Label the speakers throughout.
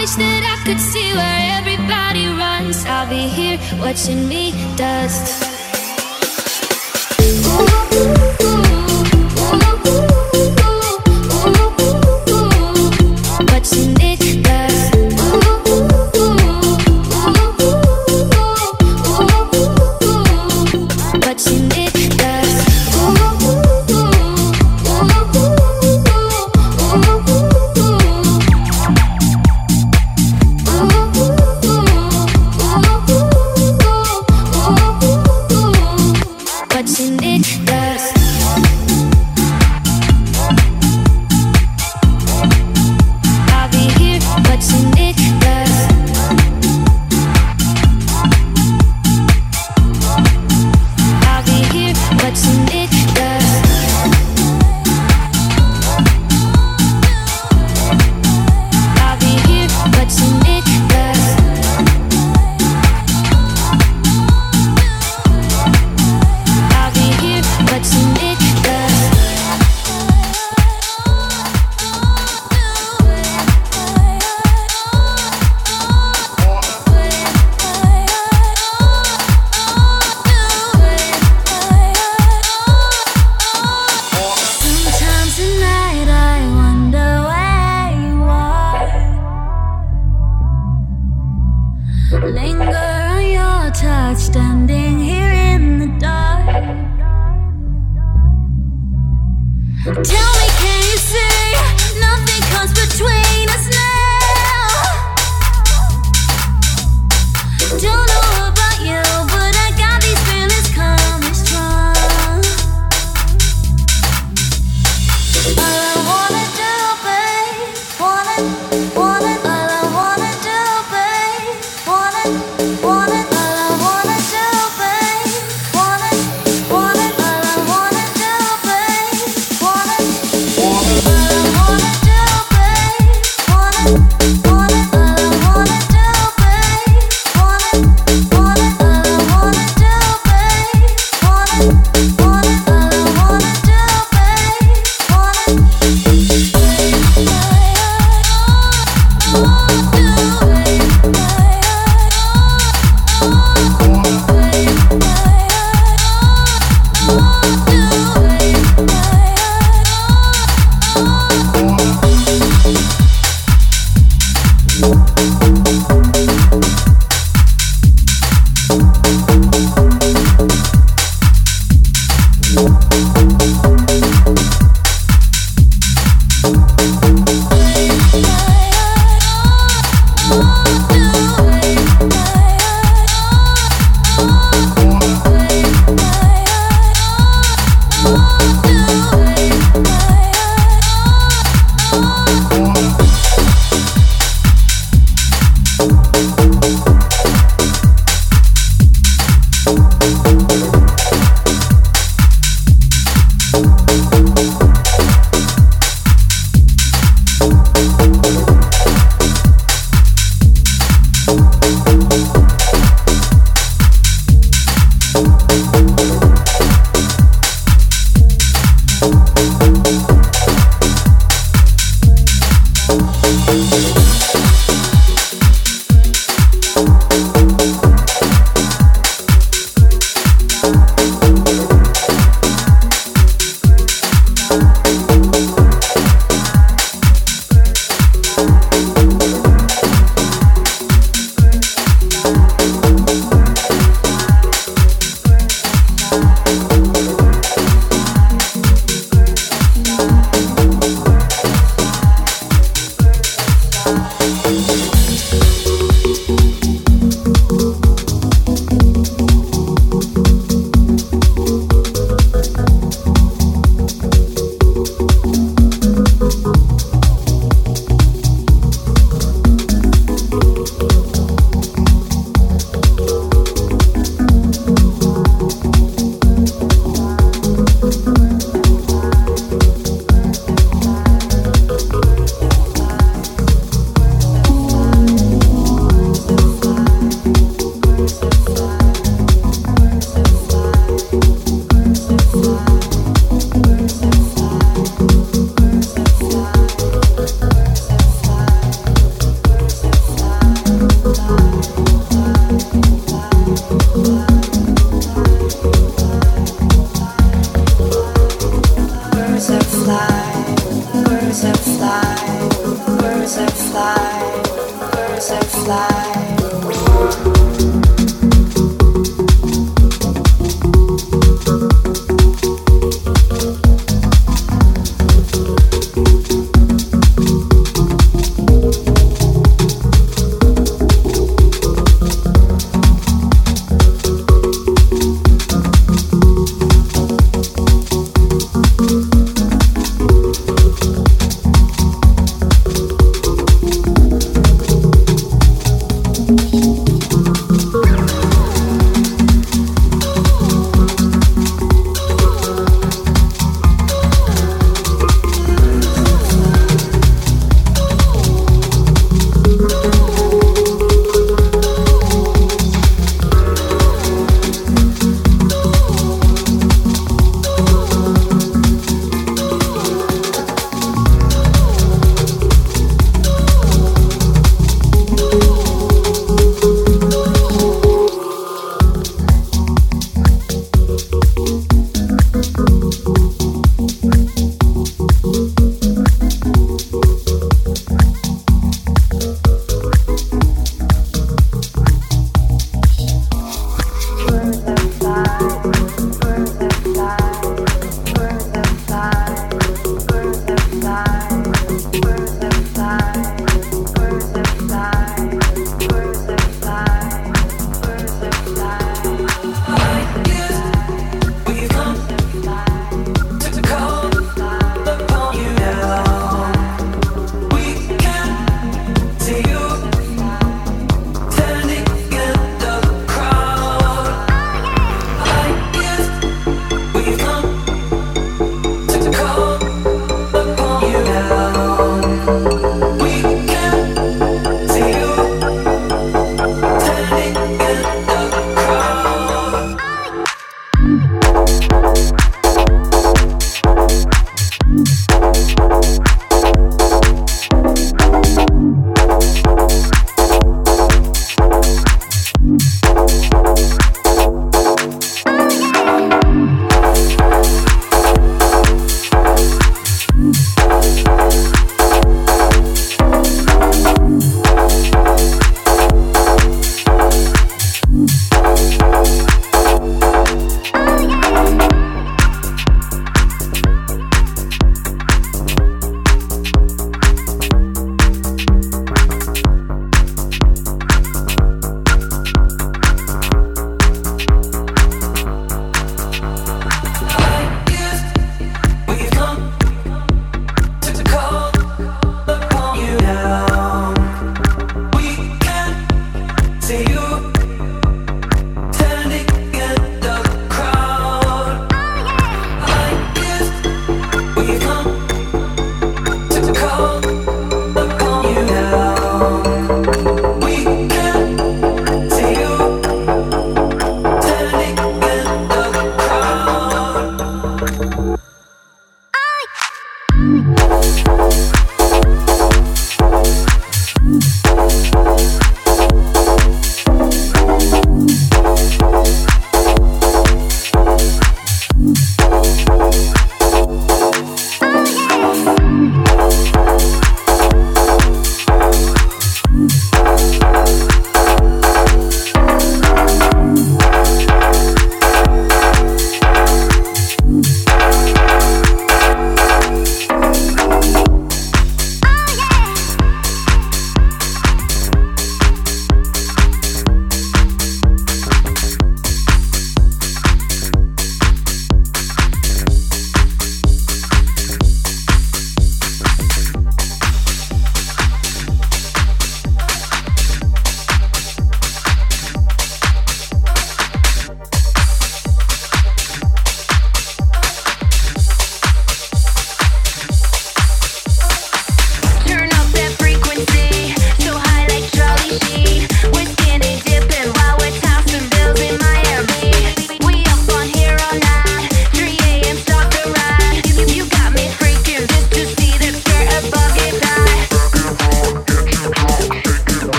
Speaker 1: wish that I could see where everybody runs. I'll be here watching me dust. Ooh, ooh.
Speaker 2: you're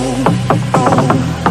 Speaker 3: oh, oh. oh.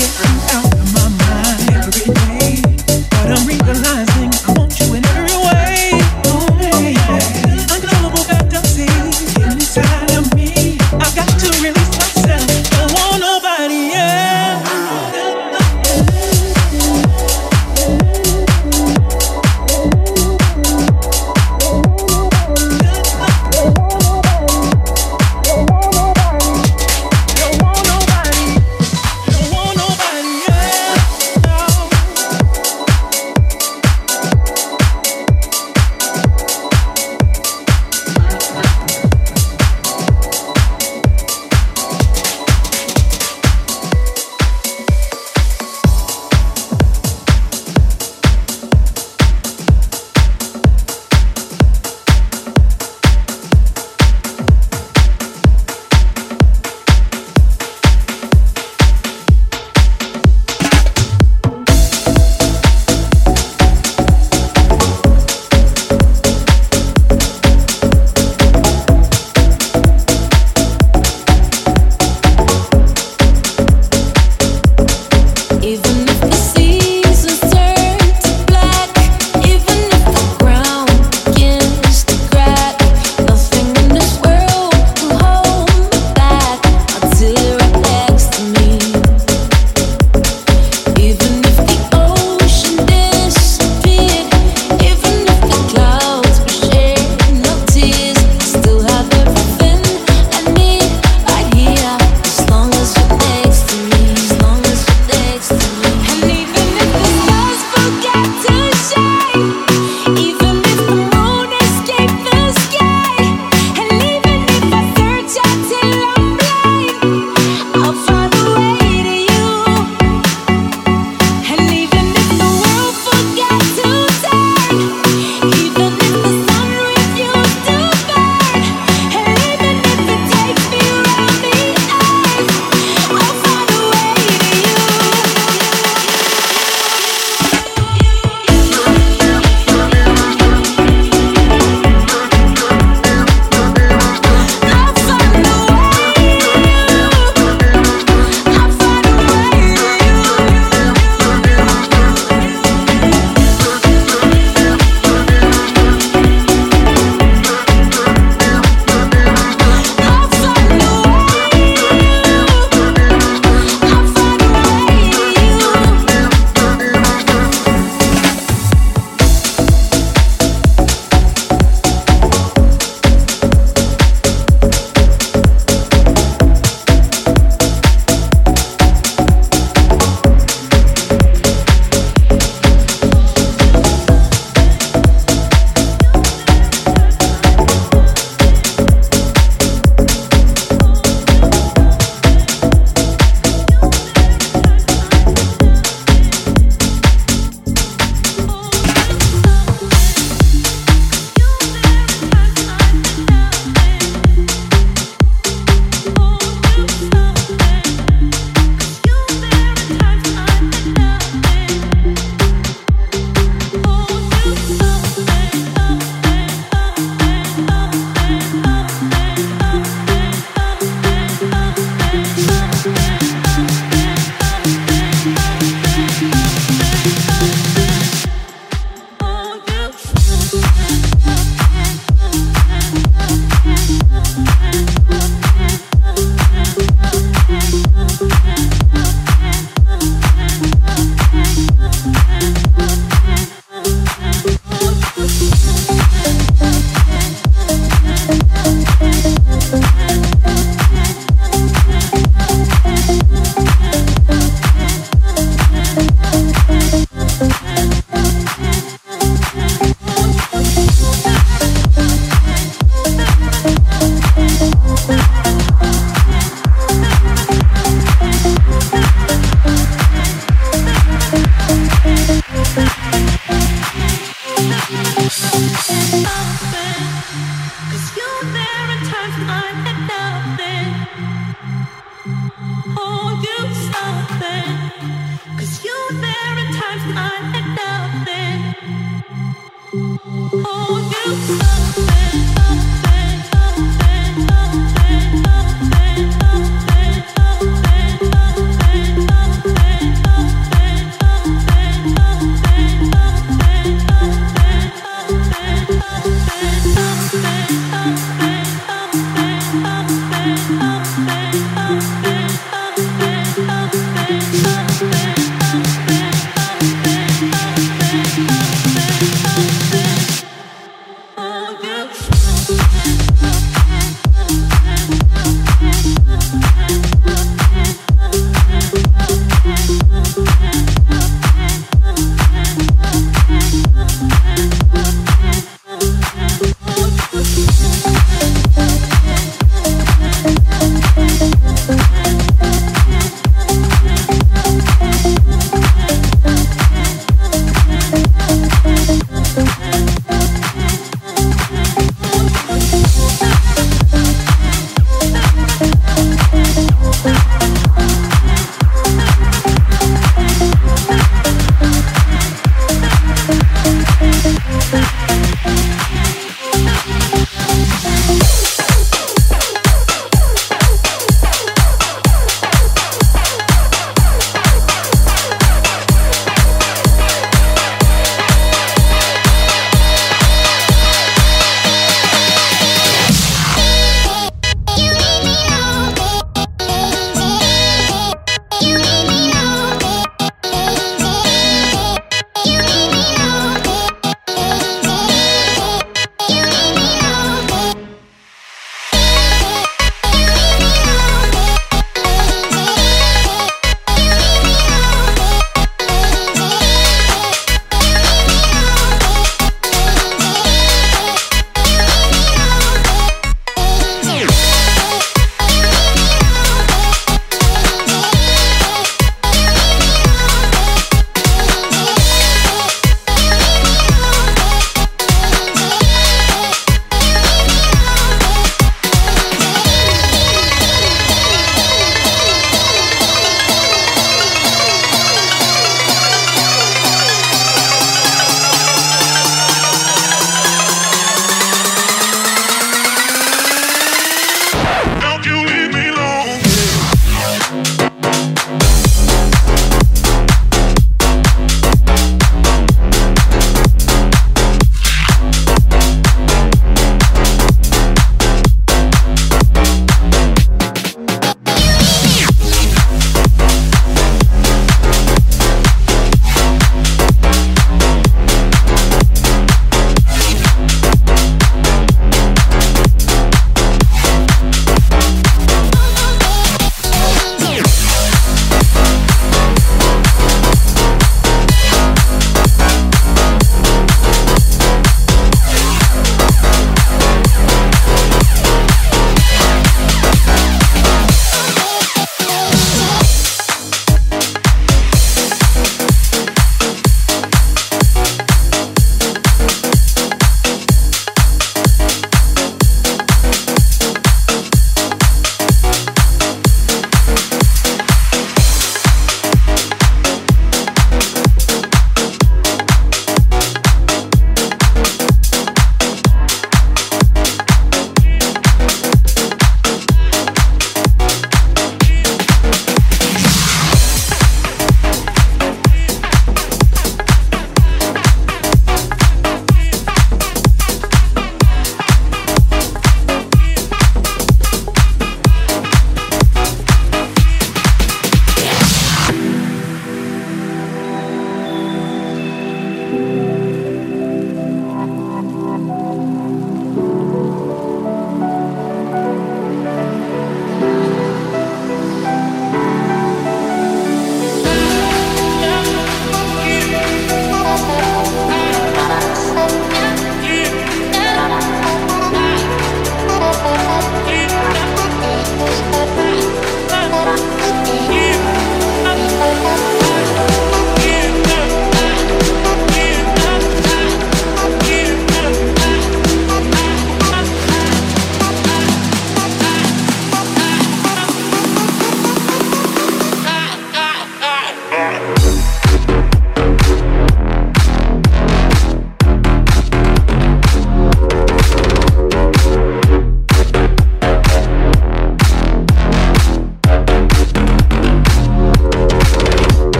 Speaker 3: Try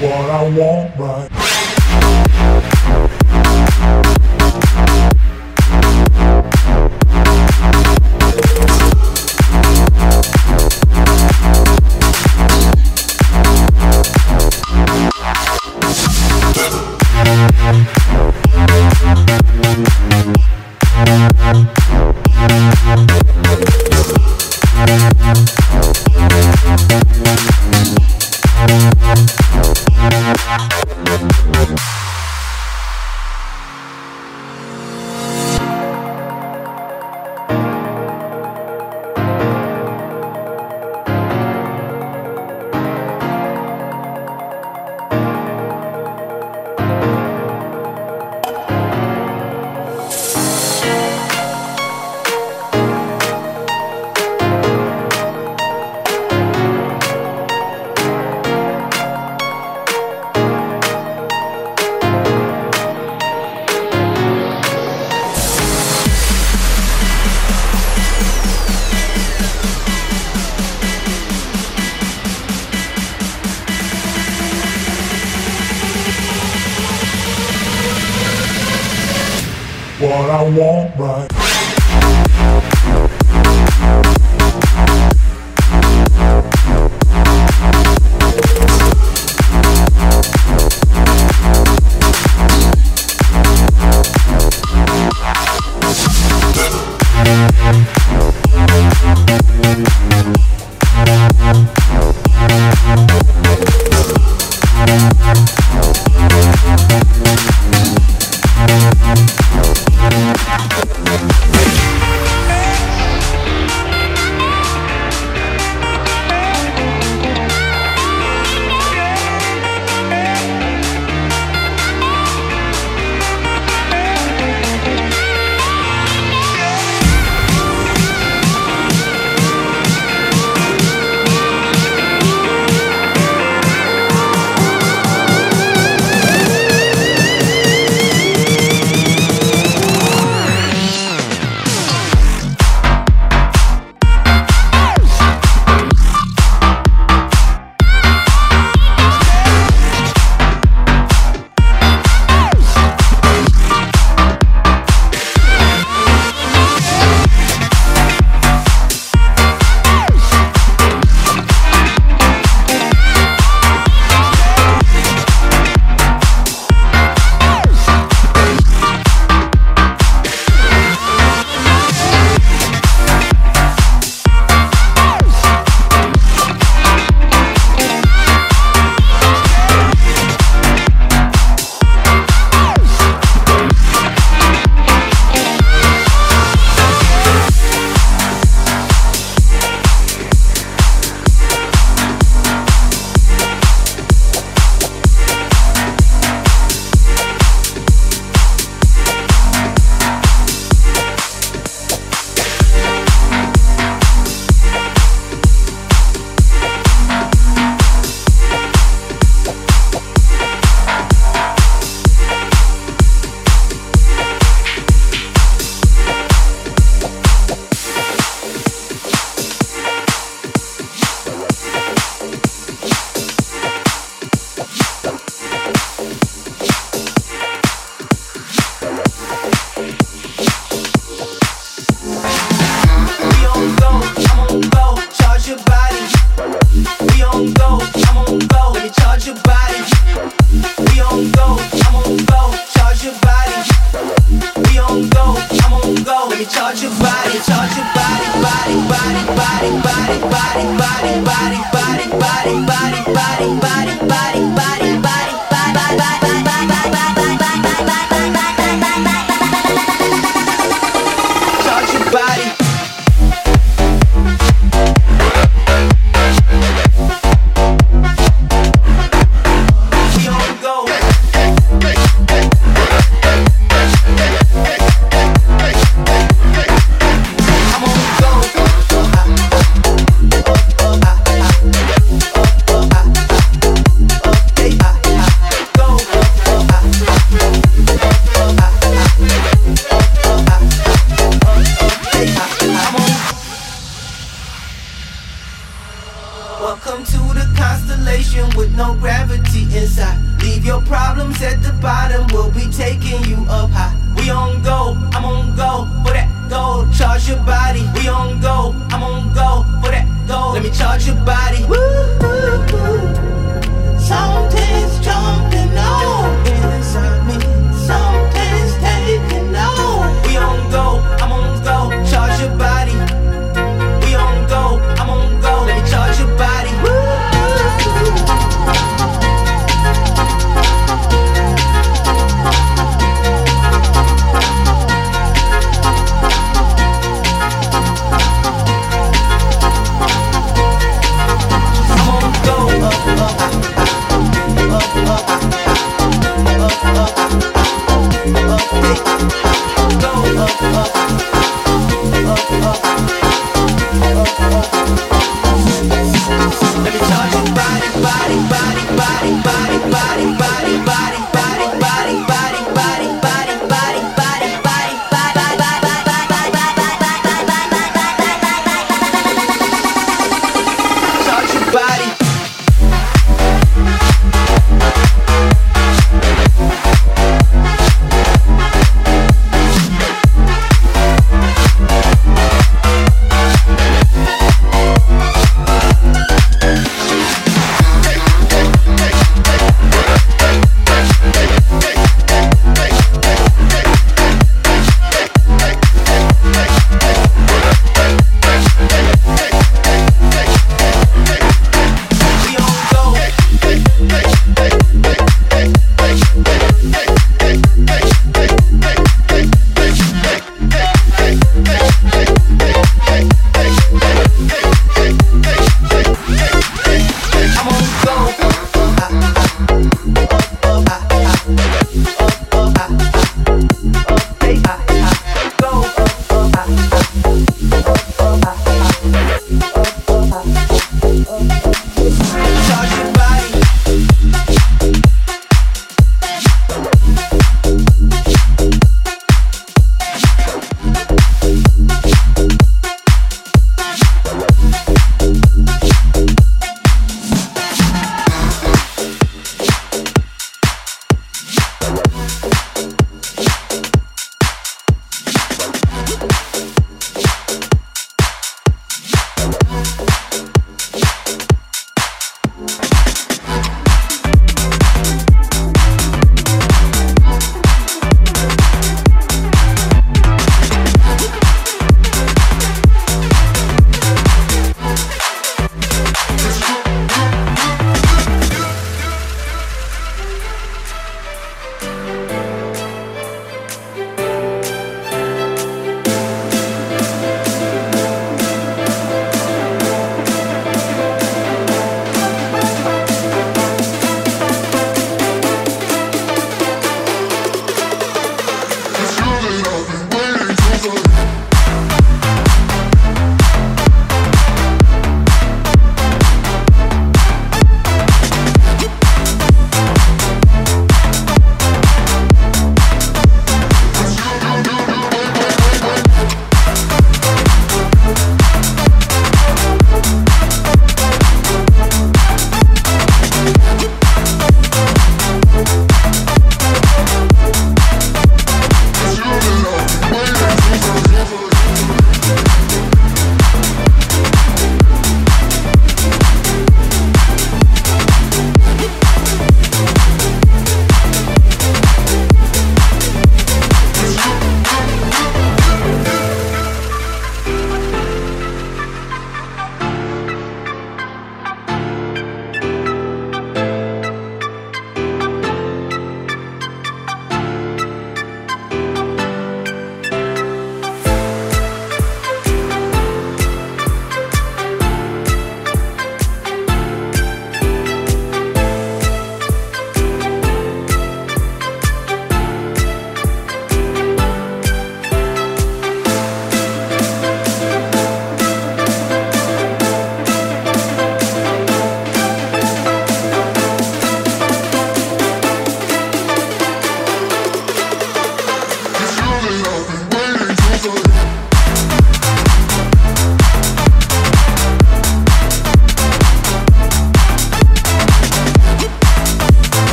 Speaker 3: I'm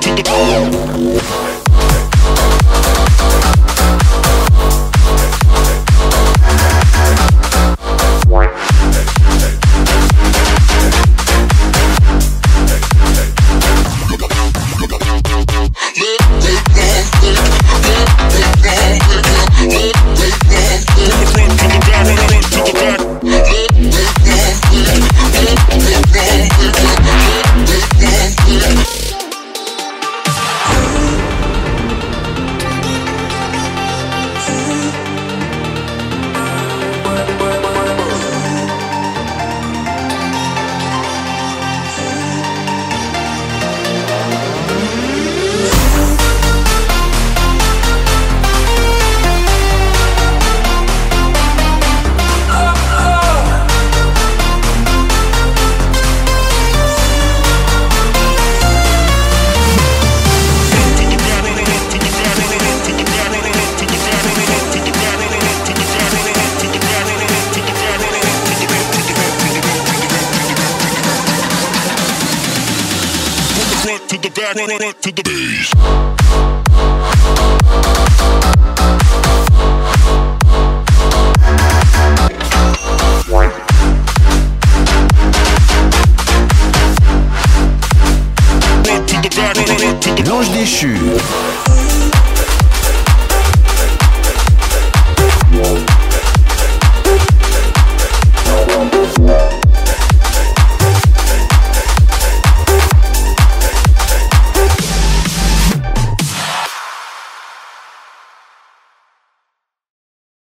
Speaker 3: to
Speaker 4: the